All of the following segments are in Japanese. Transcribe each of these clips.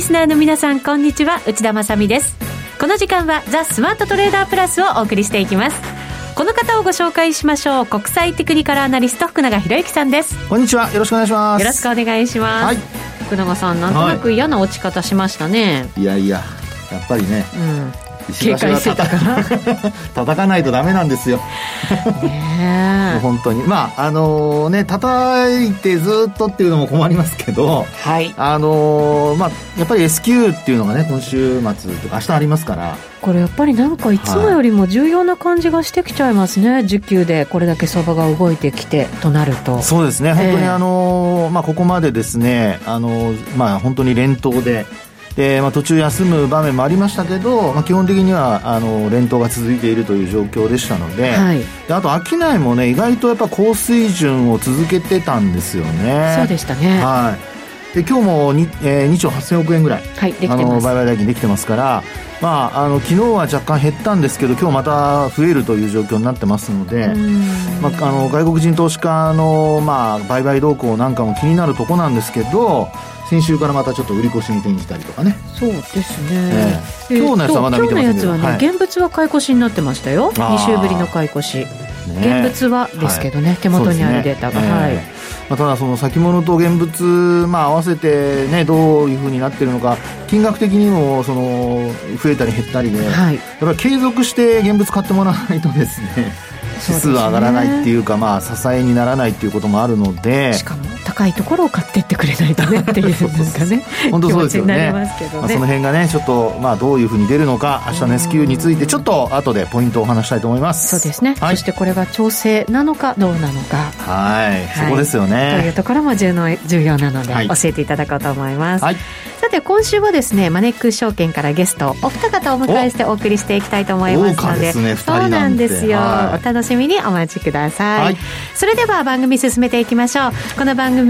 リスナーの皆さんこんにちは。内田まさです。この時間はザ・スマートトレーダープラスをお送りしていきます。この方をご紹介しましょう。国際テクニカルアナリスト福永博之さんです。こんにちは。よろしくお願いします。よろしくお願いします、はい、福永さんなんとなく嫌な落ち方しましたね、はい、いやいややっぱりね、うん警戒してたから叩かないとダメなんですよ。ね本当に。まああのー、ね叩いてずっとっていうのも困りますけど、はい、あのー、まあやっぱり S q っていうのがね今週末とか明日ありますから。これやっぱりなんかいつもよりも重要な感じがしてきちゃいますね、はい、需給でこれだけ相場が動いてきてとなると。そうですね、本当にあのー、まあ、ここまでですね、あのー、まあ、本当に連投ででまあ、途中休む場面もありましたけど、まあ、基本的にはあの連投が続いているという状況でしたのではい、であと商いもね意外とやっぱ高水準を続けてたんですよね。そうでしたね。はい。で今日もに、えー、2兆8000億円ぐらい、はい、あの売買代金できてますからまあ、あの昨日は若干減ったんですけど今日また増えるという状況になってますので、まあ、あの外国人投資家の、まあ、売買動向なんかも気になるとこなんですけど先週からまたちょっと売り越しに転じたりとかね。そうですね、えー、今日のやつはまだ見てませんけど今日のやつはね、はい、現物は買い越しになってましたよ。2週ぶりの買い越し、ね、現物はですけどね、はい、手元にあるデータが、ね、はい、まあ、ただその先物と現物、まあ、合わせてねどういうふうになってるのか金額的にもその増えたり減ったりで、はい、やっぱり継続して現物買ってもらわないとですね。指数は上がらないっていうか、まあ、支えにならないっていうこともあるのでしかも高いところを買っていってくれないとねっていうなんかね 本当そうですよね、ね、まあ、その辺がねちょっと、まあ、どういうふうに出るのか明日の S q についてちょっと後でポイントをお話したいと思います。そうですね、はい、そしてこれが調整なのかどうなのか。はい、そこですよね。というところも重要重要なので、教えていただこうと思います、はい、さて今週はですねマネックス証券からゲストお二方をお迎えしてお送りしていきたいと思いますので、ね、そうなんですよ、はい、お楽しみにお待ちください、はい、それでは番組進めていきましょう。この番組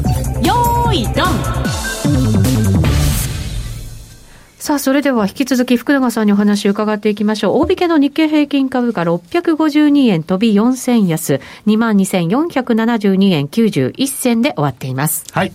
さあ、それでは引き続き福永さんにお話を伺っていきましょう。大引けの日経平均株価652円飛び4000安、22,472円91銭で終わっています。はい。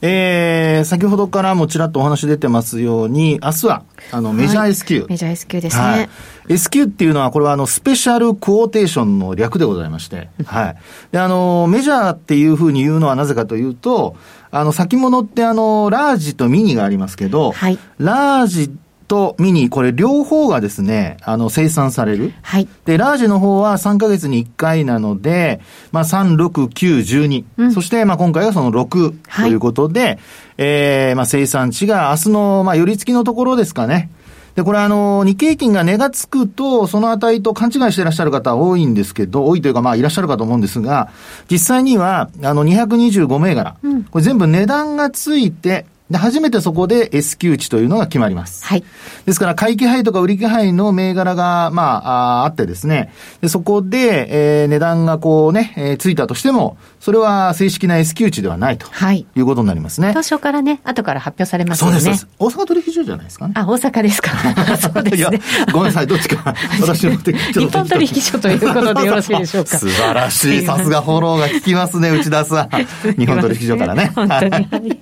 えー、先ほどからもちらっとお話出てますように、明日は、あの、メジャー S q、はい、メジャー S q ですね。はい、S q っていうのは、これはあの、スペシャルクォーテーションの略でございまして、はい。で、あの、メジャーっていうふうに言うのはなぜかというと、あの、先物ってあの、ラージとミニがありますけど、はい、ラージとミニ、これ両方がですね、あの、生産される。はい。で、ラージの方は3ヶ月に1回なので、まあ、3、6、9、12。うん、そして、まあ、今回はその6ということで、はい、えー、まあ、生産地が明日の、まあ、寄り付きのところですかね。で、これあの、日経平均が値がつくと、その値と勘違いしていらっしゃる方多いんですけど、多いというかまあいらっしゃるかと思うんですが、実際には、あの、225銘柄、うん、これ全部値段がついて、で、初めてそこで S q 値というのが決まります。はい。ですから、買い気配とか売り気配の銘柄が、まあ、あってですね、でそこで、えー、値段がこうね、えー、ついたとしても、それは正式な S q 値ではないと。はい。いうことになりますね。当初からね、後から発表されますよね。そうです。大阪取引所じゃないですかね。あ、大阪ですか。そうですね。いや、ごめんなさい、どっちか。私の日本取引所ということでよろしいでしょうか。素晴らしい。さすがフォローが効きますね、内田さん。日本取引所からね。本当に。はい。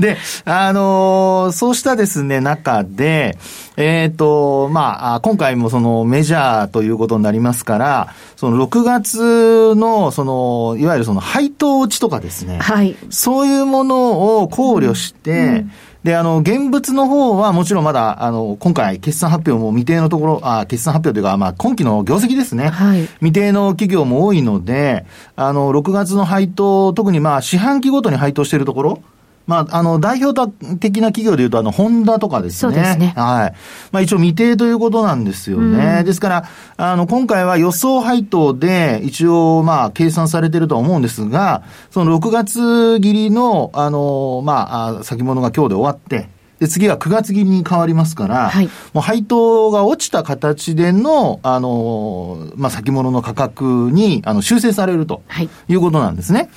で、あのーそうしたですね、中で、えっ、ー、と、まあ、今回もそのメジャーということになりますから、その6月の、その、いわゆるその配当落ちとかですね、はい。そういうものを考慮して、うんうんで、あの、現物の方はもちろんまだ、あの、今回決算発表も未定のところ、あ決算発表というか、まあ、今期の業績ですね。はい。未定の企業も多いので、あの、6月の配当、特にまあ、四半期ごとに配当しているところ、まあ、あの、代表的な企業でいうと、あの、ホンダとかですね。そうですね。はい。まあ、一応未定ということなんですよね。うん、ですから、あの、今回は予想配当で、一応、まあ、計算されてるとは思うんですが、その6月切りの、あの、まあ、先物が今日で終わって、で、次は9月切りに変わりますから、はい、もう配当が落ちた形での、あの、まあ、先物の価格に、あの、修正されるということなんですね。はい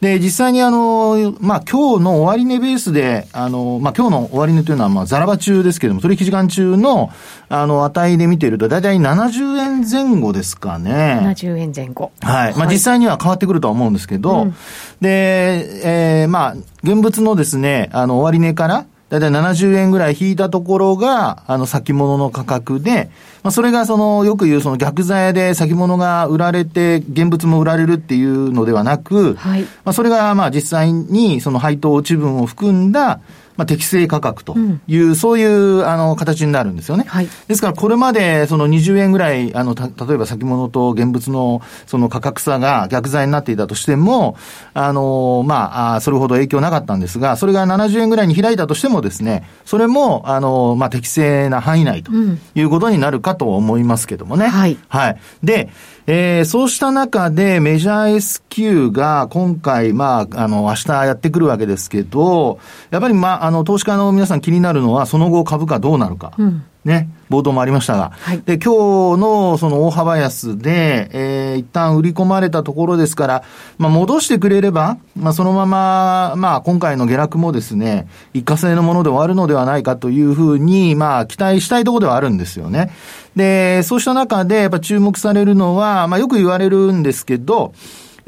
で、実際にあの、まあ、今日の終値ベースで、あの、まあ、今日の終値というのは、まあ、ザラバ中ですけれども、取引時間中の、あの、値で見ていると、だいたい70円前後ですかね。70円前後。はい。まあ、実際には変わってくるとは思うんですけど、うん、で、えー、まあ、現物のですね、あの、終値から、だいたい70円ぐらい引いたところが、あの、先物の価格で、まあ、それがその、よく言うその逆剤で先物が売られて、現物も売られるっていうのではなく、はい。まあ、それがまあ実際にその配当落ち分を含んだ、まあ、適正価格という、うん、そういうあの形になるんですよね。はい、ですから、これまでその20円ぐらい、あのた例えば先物と現物のその価格差が逆剤になっていたとしても、あのまあ、それほど影響なかったんですが、それが70円ぐらいに開いたとしてもですね、それも、あのまあ、適正な範囲内ということになるかと思いますけどもね。はい。はい。で、えー、そうした中でメジャー S q が今回、まあ、あの、明日やってくるわけですけど、やっぱり、まあ、あの、投資家の皆さん気になるのは、その後株価どうなるか。うんね、冒頭もありましたが。はい、で、今日のその大幅安で、えー、一旦売り込まれたところですから、まあ、戻してくれれば、まあ、そのまま、まあ、今回の下落もですね、一過性のもので終わるのではないかというふうに、まあ、期待したいところではあるんですよね。で、そうした中で、やっぱ注目されるのは、まあ、よく言われるんですけど、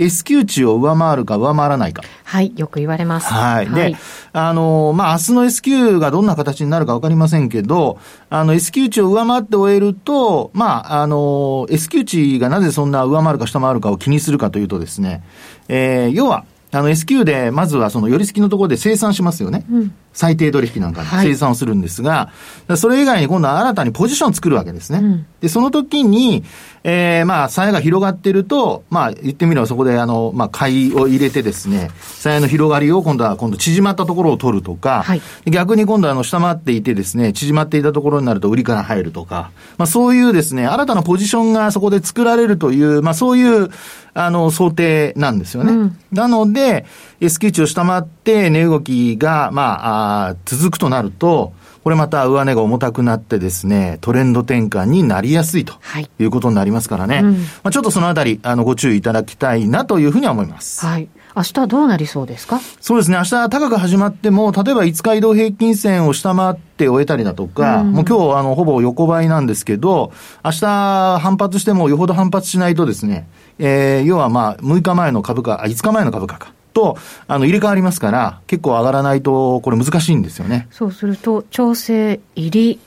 S q 値を上回るか上回らないか。はい、よく言われます。はい。で、はい、あの、まあ、明日の S q がどんな形になるかわかりませんけど、あの、S q 値を上回って終えると、まあ、あの、S q 値がなぜそんな上回るか下回るかを気にするかというとですね、えー、要は、あの S q で、まずはその寄り付きのところで生産しますよね。うん、最低取引なんかで生産をするんですが、はい、それ以外に今度は新たにポジションを作るわけですね。うん、で、その時に、えー、まあ、鞘が広がってると、まあ、言ってみればそこで、あの、まあ、買いを入れてですね、鞘の広がりを今度は、今度縮まったところを取るとか、はい、逆に今度は、あの、下回っていてですね、縮まっていたところになると売りから入るとか、まあ、そういうですね、新たなポジションがそこで作られるという、まあ、そういう、あの、想定なんですよね。うん、なので、S q 値を下回って値動きが、まあ、あ続くとなると、これまた上値が重たくなってですね、トレンド転換になりやすいということになりますからね。はいうん、まあ、ちょっとそのあたり、あの、ご注意いただきたいなというふうには思います。はい。明日はどうなりそうですか？そうですね。明日高く始まっても、例えば5日移動平均線を下回って終えたりだとか、うん、もう今日あの、ほぼ横ばいなんですけど、明日反発してもよほど反発しないとですね、えー、要はまあ、6日前の株価、あ、5日前の株価か。と、あの、入れ替わりますから、結構上がらないと、これ難しいんですよね。そうすると、調整入り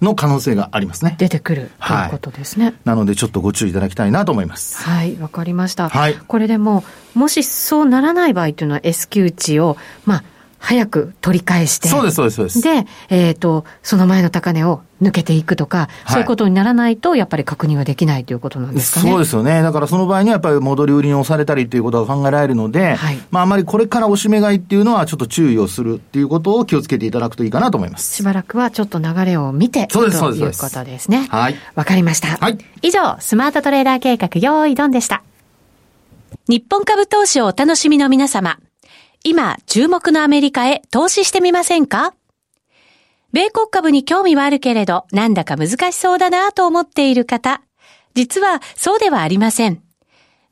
の可能性がありますね。出てくるということですね、はい。なので、ちょっとご注意いただきたいなと思います。はい、わかりました。はい。これでも、もしそうならない場合というのは S q 値を、まあ、早く取り返して。そうです、そうです、そうです。で、えっ、ー、と、その前の高値を抜けていくとか、はい、そういうことにならないと、やっぱり確認はできないということなんですかね。そうですよね。だからその場合にはやっぱり戻り売りに押されたりということが考えられるので、はい、まああまりこれから押し目買いっていうのはちょっと注意をするっていうことを気をつけていただくといいかなと思います。しばらくはちょっと流れを見て、そうです、そうです。ということですね。はい。わかりました。はい。以上、スマートトレーダー計画、用意ドンでした。日本株投資をお楽しみの皆様。今、注目のアメリカへ投資してみませんか？米国株に興味はあるけれど、なんだか難しそうだなと思っている方。実はそうではありません。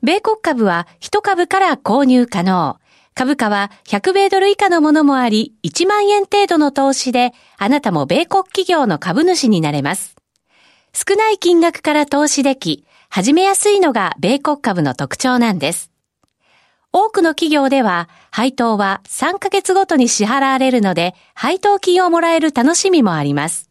米国株は1株から購入可能。株価は100米ドル以下のものもあり、1万円程度の投資で、あなたも米国企業の株主になれます。少ない金額から投資でき、始めやすいのが米国株の特徴なんです。多くの企業では配当は3ヶ月ごとに支払われるので配当金をもらえる楽しみもあります。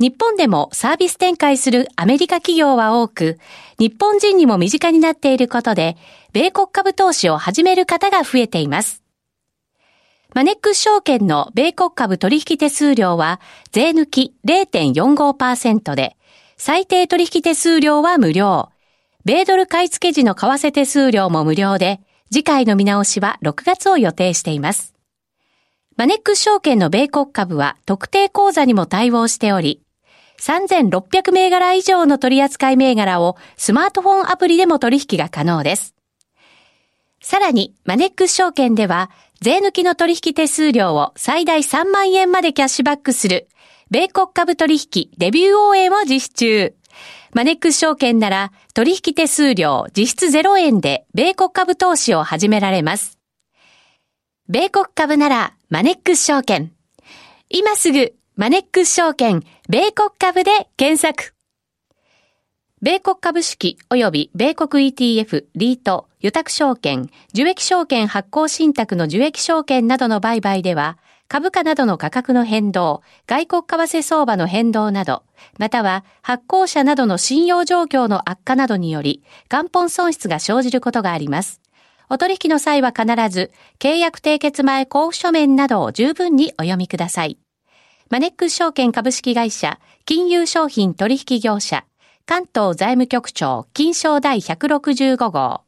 日本でもサービス展開するアメリカ企業は多く、日本人にも身近になっていることで、米国株投資を始める方が増えています。マネックス証券の米国株取引手数料は税抜き0.45%で、最低取引手数料は無料。米ドル買い付け時の為替手数料も無料で、次回の見直しは6月を予定しています。マネックス証券の米国株は特定口座にも対応しており、3600銘柄以上の取扱銘柄をスマートフォンアプリでも取引が可能です。さらに、マネックス証券では、税抜きの取引手数料を最大3万円までキャッシュバックする、米国株取引デビュー応援を実施中。マネックス証券なら取引手数料実質0円で米国株投資を始められます。米国株ならマネックス証券。今すぐマネックス証券米国株で検索。米国株式及び米国 ETF、リート、予託証券、受益証券発行信託の受益証券などの売買では、株価などの価格の変動、外国為替相場の変動など、または発行者などの信用状況の悪化などにより、元本損失が生じることがあります。お取引の際は必ず、契約締結前交付書面などを十分にお読みください。マネックス証券株式会社、金融商品取引業者、関東財務局長、金賞第165号。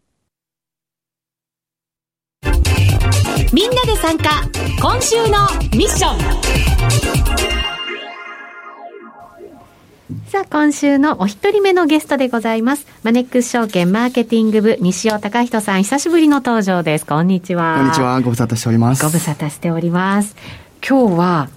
みんなで参加、今週のミッション。さあ、今週のお一人目のゲストでございます。マネックス証券マーケティング部、西尾隆人さん、久しぶりの登場です。こんにちは。こんにちは。ご無沙汰しております。ご無沙汰しております。今日は、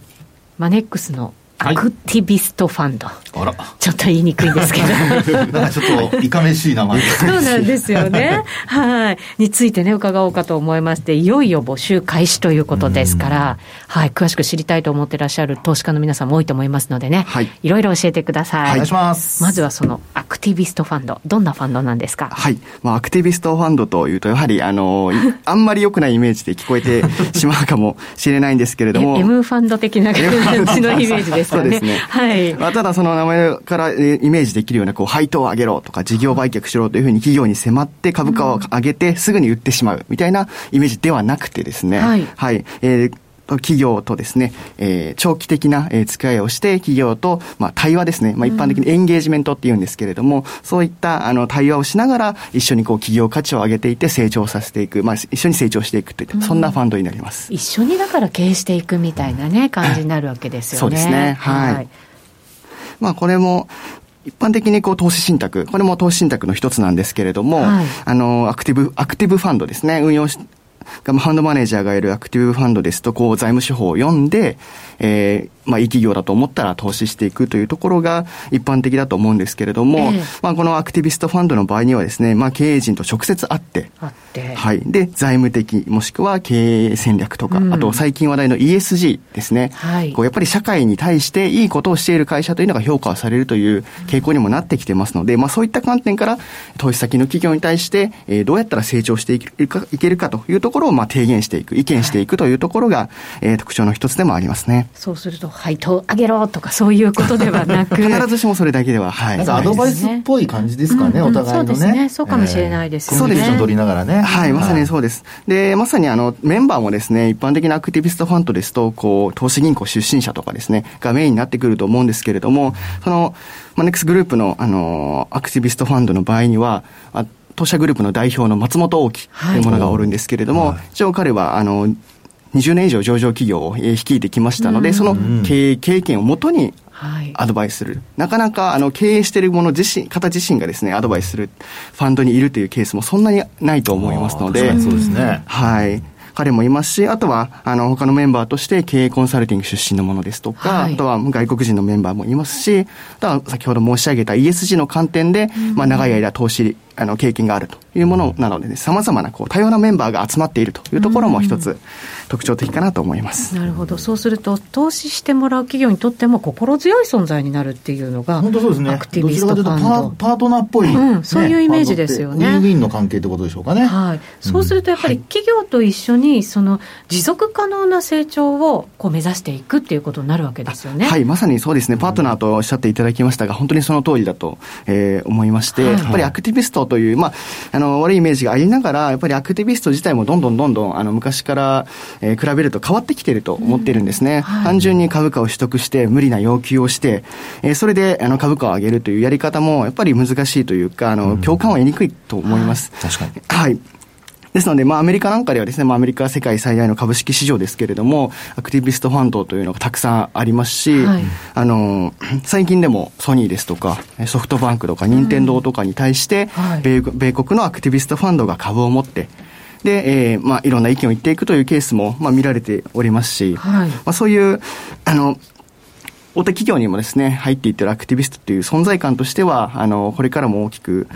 マネックスのアクティビストファンド。はい、あら。ちょっと言いにくいんですけど。なんかちょっといかめしい名前そうなんですよね。はい。についてね、伺おうかと思いまして、いよいよ募集開始ということですから、はい。詳しく知りたいと思ってらっしゃる投資家の皆さんも多いと思いますのでね。はい。いろいろ教えてください。お願いします。まずはそのアクティビストファンド。どんなファンドなんですか？はい。まあ、アクティビストファンドというと、やはり、あの、あんまり良くないイメージで聞こえてしまうかもしれないんですけれども。M ファンド的な感じのイメージですかね。そうですね。はい。はい。まあ、ただその名前からイメージできるような、こう、配当を上げろとか、事業売却しろというふうに企業に迫って株価を上げてすぐに売ってしまうみたいなイメージではなくてですね、はい。はい。えー企業とですね、えー、長期的な、えー、付き合いをして、企業と、まあ、対話ですね。まあ、一般的にエンゲージメントって言うんですけれども、うん、そういった、あの、対話をしながら、一緒にこう、企業価値を上げていって成長させていく、まあ、一緒に成長していくといった、うん、そんなファンドになります。一緒にだから経営していくみたいなね、感じになるわけですよね。そうですね。はい、はい。まあこれも、一般的にこう投資信託、これも投資信託の一つなんですけれども、はい、あの、アクティブ、アクティブファンドですね、運用し、ファンドマネージャーがいるアクティブファンドですと、こう財務手法を読んで、えー、まあ、いい企業だと思ったら投資していくというところが一般的だと思うんですけれども、えー、まあ、このアクティビストファンドの場合にはですね、まあ、経営陣と直接会って、会って、はい。で、財務的、もしくは経営戦略とか、うん、あと最近話題の ESG ですね。はい。こう、やっぱり社会に対していいことをしている会社というのが評価されるという傾向にもなってきてますので、まあ、そういった観点から、投資先の企業に対して、えー、どうやったら成長していけるかいけるかというところを、まあ、提言していく、意見していくというところが、はい、えー、特徴の一つでもありますね。そうすると、配当上げろとかそういうことではなく 必ずしもそれだけでは、はい。アドバイスっぽい感じですかね、お互いのね。そうですね。そうかもしれないですね。そうですね。取りながらね。はい、まさにそうです。で、まさにあの、メンバーもですね、一般的なアクティビストファンドですと、こう、投資銀行出身者とかですね、がメインになってくると思うんですけれども、その、マネックスグループの、あの、アクティビストファンドの場合には、当社グループの代表の松本大樹というものがおるんですけれども、はい、一応彼は、あの、20年以上上場企業を率いてきましたので、その経営経験をもとにアドバイスする。なかなかあの経営している者自身、方自身がですね、アドバイスするファンドにいるというケースもそんなにないと思いますので、そうですね。はい。彼もいますし、あとは、あの、他のメンバーとして経営コンサルティング出身のものですとか、はい、あとは外国人のメンバーもいますし、あとは先ほど申し上げた ESG の観点で、まあ、長い間投資あの、経験があるというものなのでね、様々なこう多様なメンバーが集まっているというところも一つ特徴的かなと思います。なるほど。そうすると、投資してもらう企業にとっても心強い存在になるっていうのが、本当そうですね。アクティビストファンド。パートナーっぽい、うん、そういうイメージですよね。ウィンウィンの関係ってことでしょうかね。はい。そうするとやっぱり企業と一緒に、その持続可能な成長をこう目指していくっていうことになるわけですよね。はい、まさにそうですね。パートナーとおっしゃっていただきましたが、本当にその通りだと、えー、思いまして、はい、やっぱりアクティビストという、まあ、あの、悪いイメージがありながら、やっぱりアクティビスト自体もどんどんどんどん、あの、昔から、えー、比べると変わってきていると思っているんですね。うんはい、単純に株価を取得して、無理な要求をして、えー、それで、あの、株価を上げるというやり方も、やっぱり難しいというか、あの、共感を得にくいと思います。はい、確かに。はい。ですので、まあ、アメリカなんかではですね、まあ、アメリカは世界最大の株式市場ですけれども、アクティビストファンドというのがたくさんありますし、はい、あの、最近でもソニーですとか、ソフトバンクとか、任天堂とかに対して、米国のアクティビストファンドが株を持って、で、えー、まあ、いろんな意見を言っていくというケースも、まあ、見られておりますし、はい、まあ、そういう、あの、大手企業にもですね、入っていってるアクティビストという存在感としては、あの、これからも大きく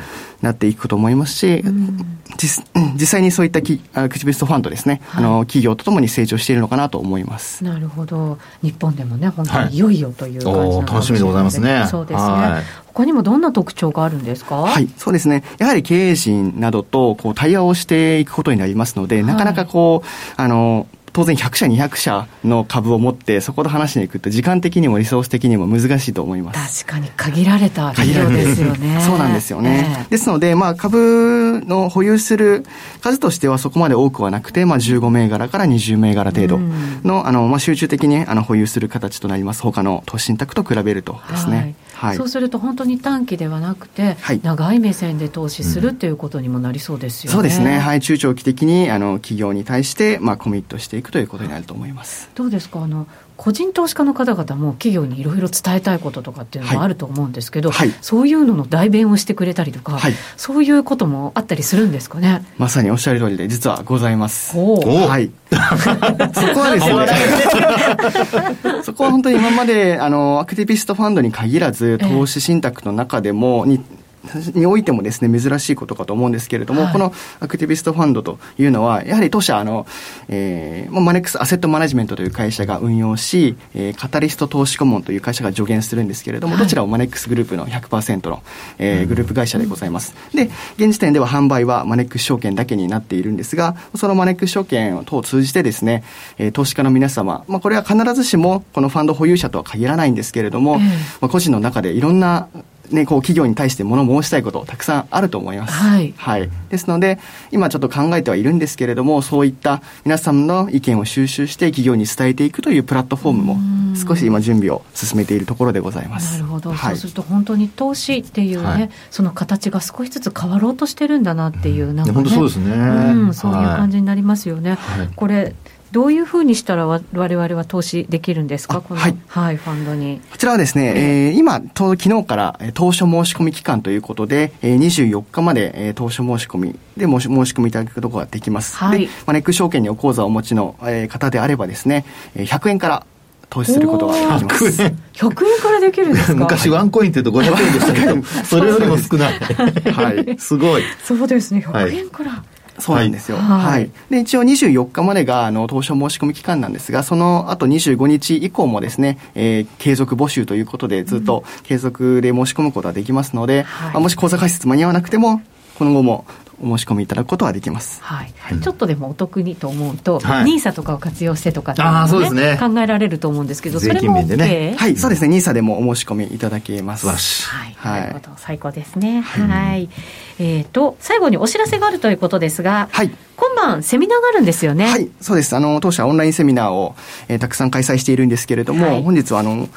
なっていくと思いますし、うん、実実際にそういったきアクティビストファンドですね、はい、あの、企業とともに成長しているのかなと思います。なるほど。日本でもね、本当にいよいよという感じな、はい、楽しみでございますね。そうですね。はい、他にもどんな特徴があるんですか？はい、そうですね。やはり経営陣などとこう対話をしていくことになりますので、なかなかこう、あの、当然100社、200社の株を持って、そこと話しに行くと、時間的にもリソース的にも難しいと思います。確かに限られた企業ですよね。そうなんですよね。えー、ですので、まあ、株の保有する数としてはそこまで多くはなくて、まあ、15銘柄から20銘柄程度の、あの、まあ、集中的にあの保有する形となります。他の投資信託と比べるとですね。はいはい、そうすると本当に短期ではなくて、はい、長い目線で投資するっていうことにもなりそうですよね。そうですね。はい、中長期的にあの企業に対してまあコミットしていくということになると思います。どうですか？あの個人投資家の方々も企業にいろいろ伝えたいこととかっていうのもあると思うんですけど、はい。はい、そういうのの代弁をしてくれたりとか、はい、そういうこともあったりするんですかね？まさにおっしゃる通りで実はございます。はい。そこはですね そこは本当に今まであのアクティビストファンドに限らず投資信託の中でもに においてもですね、珍しいことかと思うんですけれども、はい、このアクティビストファンドというのは、やはり当社、あの、えー、マネックスアセットマネジメントという会社が運用し、えー、カタリスト投資顧問という会社が助言するんですけれども、はい、どちらもマネックスグループの100%の、えー、グループ会社でございます。で、現時点では販売はマネックス証券だけになっているんですが、そのマネックス証券等を通じてですね、えー、投資家の皆様、まあ、これは必ずしもこのファンド保有者とは限らないんですけれども、えー、まあ、個人の中でいろんなね、こう企業に対して物申したいことたくさんあると思います。はい。はい。ですので、今ちょっと考えてはいるんですけれども、そういった皆さんの意見を収集して企業に伝えていくというプラットフォームも少し今準備を進めているところでございます。なるほど。はい、そうすると本当に投資っていうね、はい、その形が少しずつ変わろうとしてるんだなっていう、なんか、ね、本当そうですね。うん、そういう感じになりますよね。はい、これどういうふうにしたらわれわれは投資できるんですか、この、はい、はい、ファンドに。こちらはですね、えー、今、昨日から当初申し込み期間ということで、えー、24日まで、えー、当初申し込みで申し申し込みいただくことができます。はい、で、マネック証券にお口座をお持ちの、えー、方であればですね、100円から投資することができます。100円 ?100 円からできるんですか？昔ワンコインって言うと500円でしたけど、それよりも少ない。はい。すごい。そうですね、100円から。はいそうなんですよ。はい。はい、で、一応24日までが、あの、当初申し込み期間なんですが、その後25日以降もですね、えー、継続募集ということで、ずっと継続で申し込むことができますので、うん、もし口座開設間に合わなくても、今後もお申し込みいただくことはできます、はい、はい、ちょっとでもお得にと思うと、はい、ニーサとかを活用してとかっていうのも、ねね、考えられると思うんですけど、それも OK、ね、はい、そうですね、ニーサでもお申し込みいただけます。はい、はい、なるほど、最高ですね。はい、えっ、ー、と、最後にお知らせがあるということですが、はい、今晩セミナーがあるんですよね。はい、そうです。あの、当社オンラインセミナーを、えー、たくさん開催しているんですけれども、はい、本日はあの、こ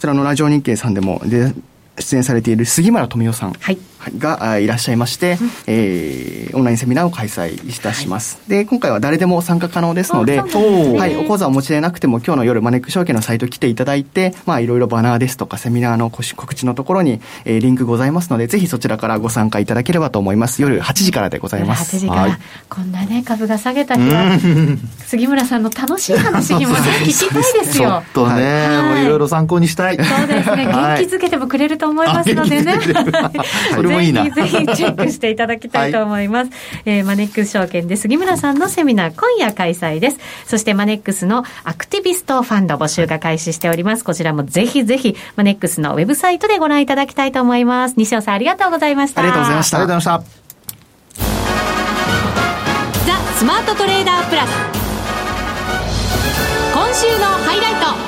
ちらのラジオ日経さんでもで出演されている杉村富夫さん。はいがいらっしゃいまして、うん、えー、オンラインセミナーを開催いたします、はい、で今回は誰でも参加可能ですので、はい、お講座をお持ちでなくても今日の夜マネック証券のサイト来ていただいてまあいろいろバナーですとかセミナーの告知のところに、えー、リンクございますのでぜひそちらからご参加いただければと思います。夜8時からでございます。8時から、はい、こんなね株が下げた日は杉村さんの楽しい話にも 聞きたいですよ。ちょっとね、はい、もういろいろ参考にしたい。そうですね。元気づけてもくれると思いますのでね、それもいいなぜひぜひチェックしていただきたいと思います。はい、えー、マネックス証券で杉村さんのセミナー今夜開催です。そしてマネックスのアクティビストファンド募集が開始しております。こちらもぜひぜひマネックスのウェブサイトでご覧いただきたいと思います。西尾さんありがとうございました。ありがとうございました。ありがとうございました。ザ・スマートトレーダープラス。今週のハイライト。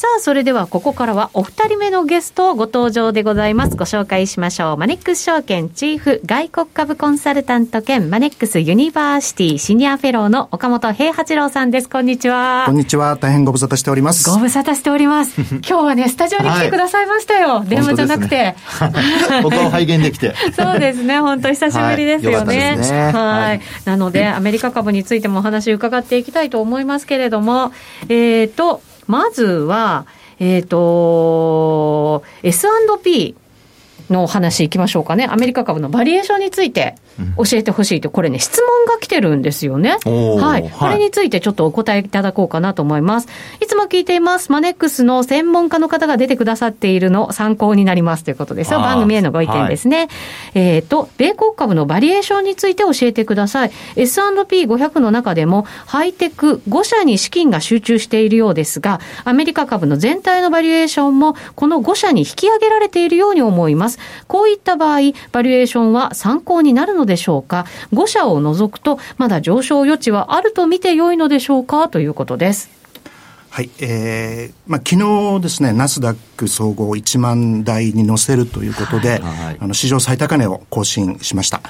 さあ、それではここからはお二人目のゲストご登場でございます。ご紹介しましょう。マネックス証券チーフ外国株コンサルタント兼マネックスユニバーシティシニアフェローの岡元兵八郎さんです。こんにちは。こんにちは。大変ご無沙汰しております。ご無沙汰しております。今日はね、スタジオに来てくださいましたよ。はい、電話じゃなくて。ね、僕を拝見できて。そうですね。本当久しぶりですよね。はい。ねはい、なので、アメリカ株についてもお話伺っていきたいと思いますけれども、えっ、ー、と、まずは、えっ、ー、と、S&P の話いきましょうかね。アメリカ株のバリエーションについて教えてほしいと、これね、質問が来てるんですよね。はい。これについてちょっとお答えいただこうかなと思います。いつも聞いています。マネックスの専門家の方が出てくださっているの参考になりますということですよ。番組へのご意見ですね。はい、えっ、ー、と、米国株のバリエーションについて教えてください。S&P500 の中でも、ハイテク5社に資金が集中しているようですが、アメリカ株の全体のバリエーションも、この5社に引き上げられているように思います。こういった場合、バリエーションは参考になるのでしょうか？5社を除くと、まだ上昇余地はあると見てよいのでしょうか？ということです。はい、えー、まあ、昨日ですね、ナスダック総合1万台に乗せるということで、はい、あの、史上最高値を更新しました。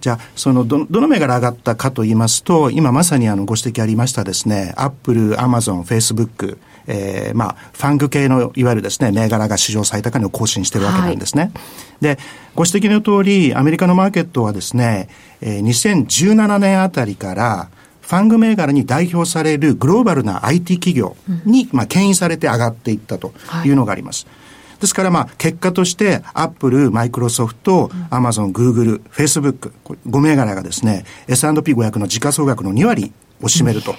じゃあ、そのど、どの銘柄上がったかと言いますと、今まさにあの、ご指摘ありましたですね、アップル、アマゾン、フェイスブック、えー、まあ、 FANG 系の、いわゆるですね、銘柄が史上最高値を更新してるわけなんですね。はい、で、ご指摘の通り、アメリカのマーケットはですね、えー、2017年あたりから、ファング銘柄に代表されるグローバルな IT 企業に、まあ、牽引されて上がっていったとい。うのがあります。ですから、まあ、結果として、アップル、マイクロソフト、アマゾン、グーグル、フェイスブック、5銘柄がですね、S&P500 の時価総額の2割を占めると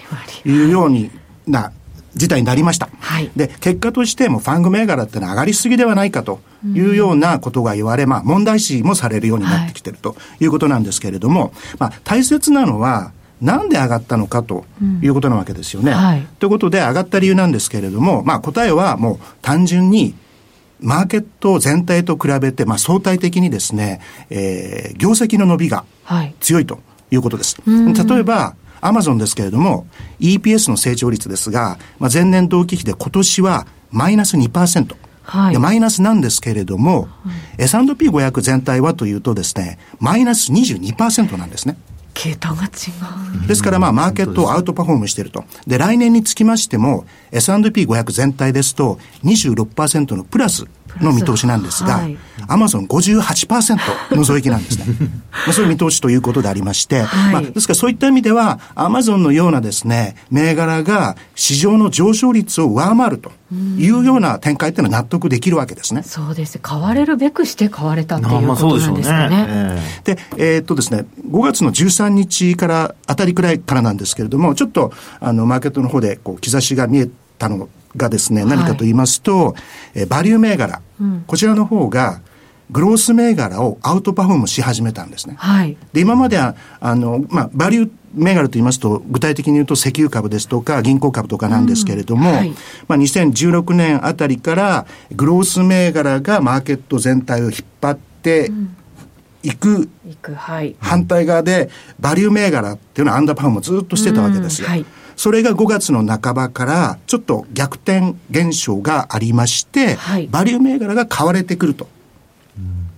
いうようにな事態になりました。はい、で、結果としてもファング銘柄ってのは上がりすぎではないかというようなことが言われ、まあ問題視もされるようになってきてるとい。うことなんですけれども、まあ大切なのは、なんで上がったのかということなわけですよね。うんはい、ということで上がった理由なんですけれども、まあ答えはもう単純にマーケット全体と比べて、まあ相対的にですね、えー、業績の伸びが強いということです。はい、例えば、アマゾンですけれども、EPS の成長率ですが、まあ、前年同期比で今年はマイナス2%。はい、マイナスなんですけれども、うん、S&P500 全体はというとですね、マイナス22%なんですね。桁が違う。ですからまあマーケットをアウトパフォームしていると。で、来年につきましても S&P500 全体ですと26%のプラスの見通しなんですが、アマゾン58%の増益なんですね。まあそういう見通しということでありまして、はい、まあですからそういった意味では、アマゾンのようなですね、銘柄が市場の上昇率を上回るというような展開っていうのは納得できるわけですね。そうです。買われるべくして買われたっていうことなんですかね。で、えー、っとですね、5月の13日からあたりくらいからなんですけれども、ちょっとあのマーケットの方でこう兆しが見えたのがですね、何かと言いますと、はい、えバリュー銘柄、うん、こちらの方が、グロース銘柄をアウトパフォームし始めたんですね。はい。で、今までは、あの、まあ、バリュー銘柄と言いますと、具体的に言うと石油株ですとか銀行株とかなんですけれども、うん。はい、まあ、2016年あたりから、グロース銘柄がマーケット全体を引っ張っていく、はい、反対側で、バリュー銘柄っていうのはアンダーパフォームをずっとしてたわけですよ。うん。はいそれが5月の半ばからちょっと逆転現象がありまして、はい、バリュー銘柄が買われてくると。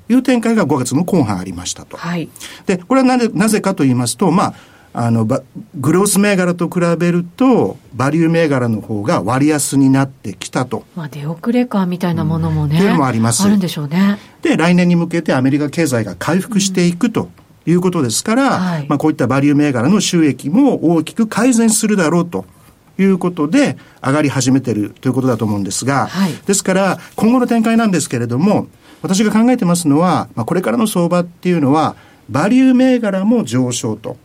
いう展開が5月の後半ありましたと。はい、で、これはなぜ、なぜかと言いますと、まあ、あの、グロース銘柄と比べると、バリュー銘柄の方が割安になってきたと。まあ、出遅れ感みたいなものもね。うのもあります。あるんでしょうね。で、来年に向けてアメリカ経済が回復していくと。うんいうことですから、はい、まあこういったバリュー銘柄の収益も大きく改善するだろうと。いうことで上がり始めているということだと思うんですが、はい、ですから今後の展開なんですけれども、私が考えてますのは、まあ、これからの相場っていうのは、バリュー銘柄も上昇と。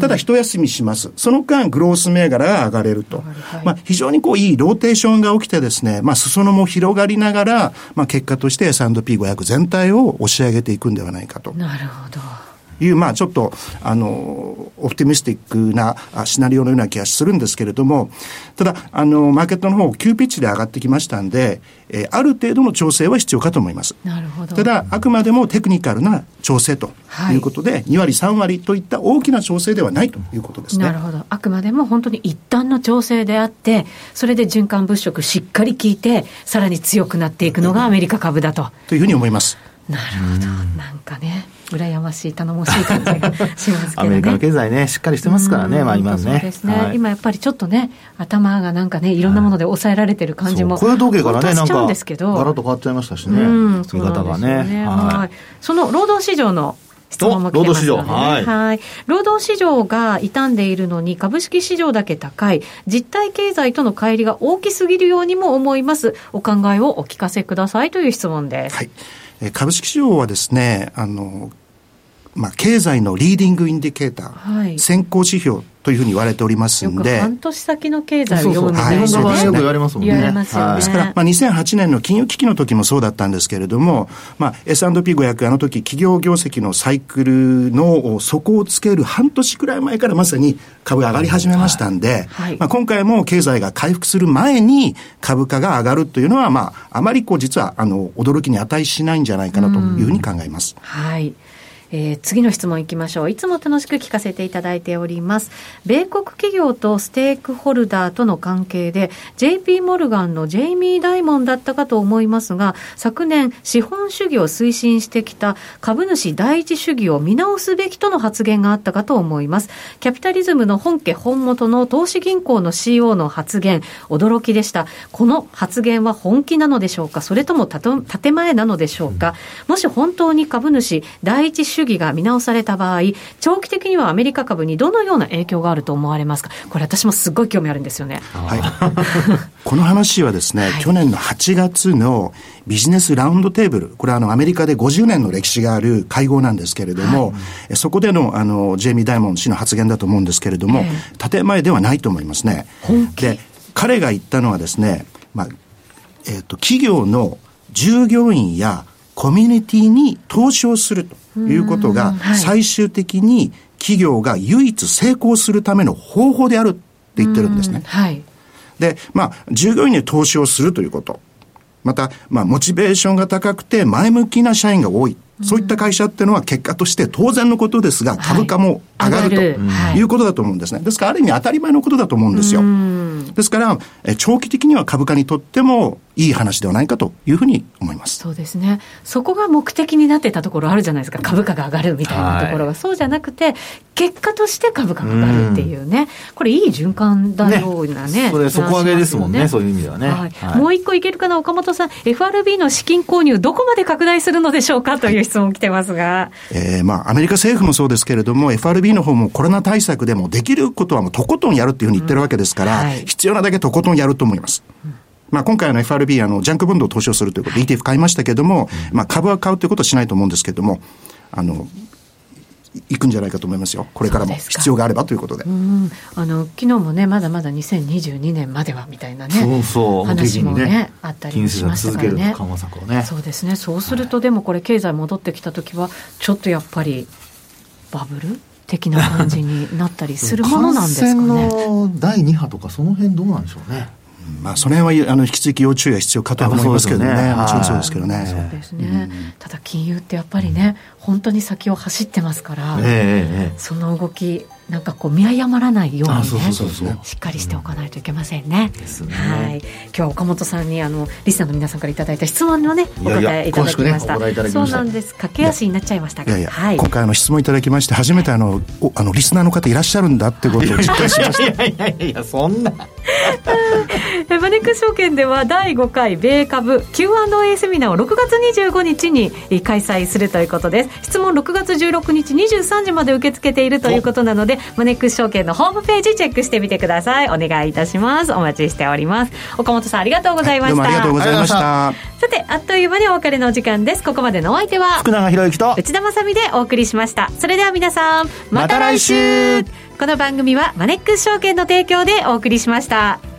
ただ一休みします。その間、グロース銘柄が上がれると。はい、まあ、非常にこういいローテーションが起きてですね、まあ、裾野も広がりながら、まあ、結果として S&P500 全体を押し上げていくんではないかと。なるほど。いう、まあ、ちょっと、あの、オプティミスティックなシナリオのような気がするんですけれども、ただ、あの、マーケットの方、急ピッチで上がってきましたんで、えー、ある程度の調整は必要かと思います。なるほど。ただ、あくまでもテクニカルな調整ということで、はい、2割、3割といった大きな調整ではないということですね。なるほど。あくまでも本当に一旦の調整であって、それで循環物色しっかり効いて、さらに強くなっていくのがアメリカ株だと。というふうに思います。なるほど。なんかね。羨ましい頼もしい感じがしますけどね。アメリカの経済ね、しっかりしてますからね、まあ今ね。そうですね、はい、今やっぱりちょっとね、頭がなんかね、いろんなもので抑えられてる感じも。雇用統計からね、なんか、ガラッと変わっちゃいましたしね、見方がね。ねはい。その労働市場の質問も来てますので、ね、はい、はい。労働市場が傷んでいるのに株式市場だけ高い、実体経済との乖離が大きすぎるようにも思います。お考えをお聞かせくださいという質問です。はい。株式市場はですね、あの、まあ、経済のリーディングインディケーター、はい、先行指標というふうに言われておりますんで。半年先の経済を読むみたいな、日本語はよく言われますもんね。言われますよね。ですから、まあ、2008年の金融危機の時もそうだったんですけれども、まあ、S&P500 あの時企業業績のサイクルの底をつける半年くらい前からまさに株が上がり始めましたんで、はい、まあ、今回も経済が回復する前に株価が上がるというのは、まあ、あまりこう実は、あの、驚きに値しないんじゃないかなというふうに考えます。はい。えー、次の質問いきましょう。いつも楽しく聞かせていただいております。米国企業とステークホルダーとの関係で、JP モルガンのジェイミー・ダイモンだったかと思いますが、昨年、資本主義を推進してきた株主第一主義を見直すべきとの発言があったかと思います。キャピタリズムの本家本元の投資銀行の CEO の発言、驚きでした。この発言は本気なのでしょうか？それとも建前なのでしょうか、もし本当に株主第一主義義が見直された場合、長期的にはアメリカ株にどのような影響があると思われますか、これ、私もすごい興味あるんですよね。はい、この話はですね、はい、去年の8月のビジネスラウンドテーブル、これはあのアメリカで50年の歴史がある会合なんですけれども、はい、そこでのあのジェイミー・ダイモン氏の発言だと思うんですけれども、えー、建前ではないと思いますね。で、彼が言ったのはですね、まあ、えっ、ー、と、企業の従業員やコミュニティに投資をするということが、最終的に企業が唯一成功するための方法であるって言ってるんですね。はい、で、まあ、従業員に投資をするということ。また、まあ、モチベーションが高くて前向きな社員が多い。そういった会社っていうのは結果として当然のことですが、株価も上がるということだと思うんですね。ですから、ある意味当たり前のことだと思うんですよ。ですから、長期的には株価にとってもいい話ではないかというふうに思います。そうですね。そこが目的になってたところあるじゃないですか。株価が上がるみたいなところが。はい、そうじゃなくて、結果として株価が上がるっていうね。これいい循環だようなね。ねそれ底上げですもんね。そういう意味ではね。はいはい、もう一個いけるかな、岡本さん。FRB の資金購入、どこまで拡大するのでしょうか？という質問来てますが。えー、まあ、アメリカ政府もそうですけれども、FRB の方もコロナ対策でもできることはもうとことんやるっていうふうに言ってるわけですから、必要なだけとことんやると思います。うんまあ、今回の FRB、あの、ジャンクボンドを投資をするということで ETF 買いましたけれども、まあ、株は買うということはしないと思うんですけれども、あの、いくんじゃないかと思いますよ、これからも必要があればということで。あの昨日もね、まだまだ2022年まではみたいなね、そうそう話もね、ねあったりもしましたからね。ねそうですね、そうすると、でもこれ、経済戻ってきたときは、ちょっとやっぱり、バブル的な感じになったりするものなんですかね。第2波とか、その辺どうなんでしょうね。まあ、その辺はあの引き続き要注意が必要かと思いますけどね、ね。もちろんそうですけどね。そうですね、ただ金融ってやっぱりね、本当に先を走ってますから、えー、その動き、なんかこう見誤らないようにねしっかりしておかないといけませんね。うん、ね。はい。今日岡本さんにあのリスナーの皆さんからいただいた質問のねお答えいただきました。ね、そうなんです。駆け足になっちゃいましたが、いやいやはい、今回あの質問いただきまして初めてあのあのリスナーの方いらっしゃるんだってことを実感しました。いやいやいやそんな。マネックス証券では第5回米株 Q&A セミナーを6月25日に開催するということです。質問6月16日23時まで受け付けているということなのでマネックス証券のホームページチェックしてみてください。お願いいたします。お待ちしております。岡本さんありがとうございました、はい、ありがとうございました。さてあっという間にお別れのお時間です。ここまでのお相手は福永博之と内田まさでお送りしました。それでは皆さんまた来週,、この番組はマネックス証券の提供でお送りしました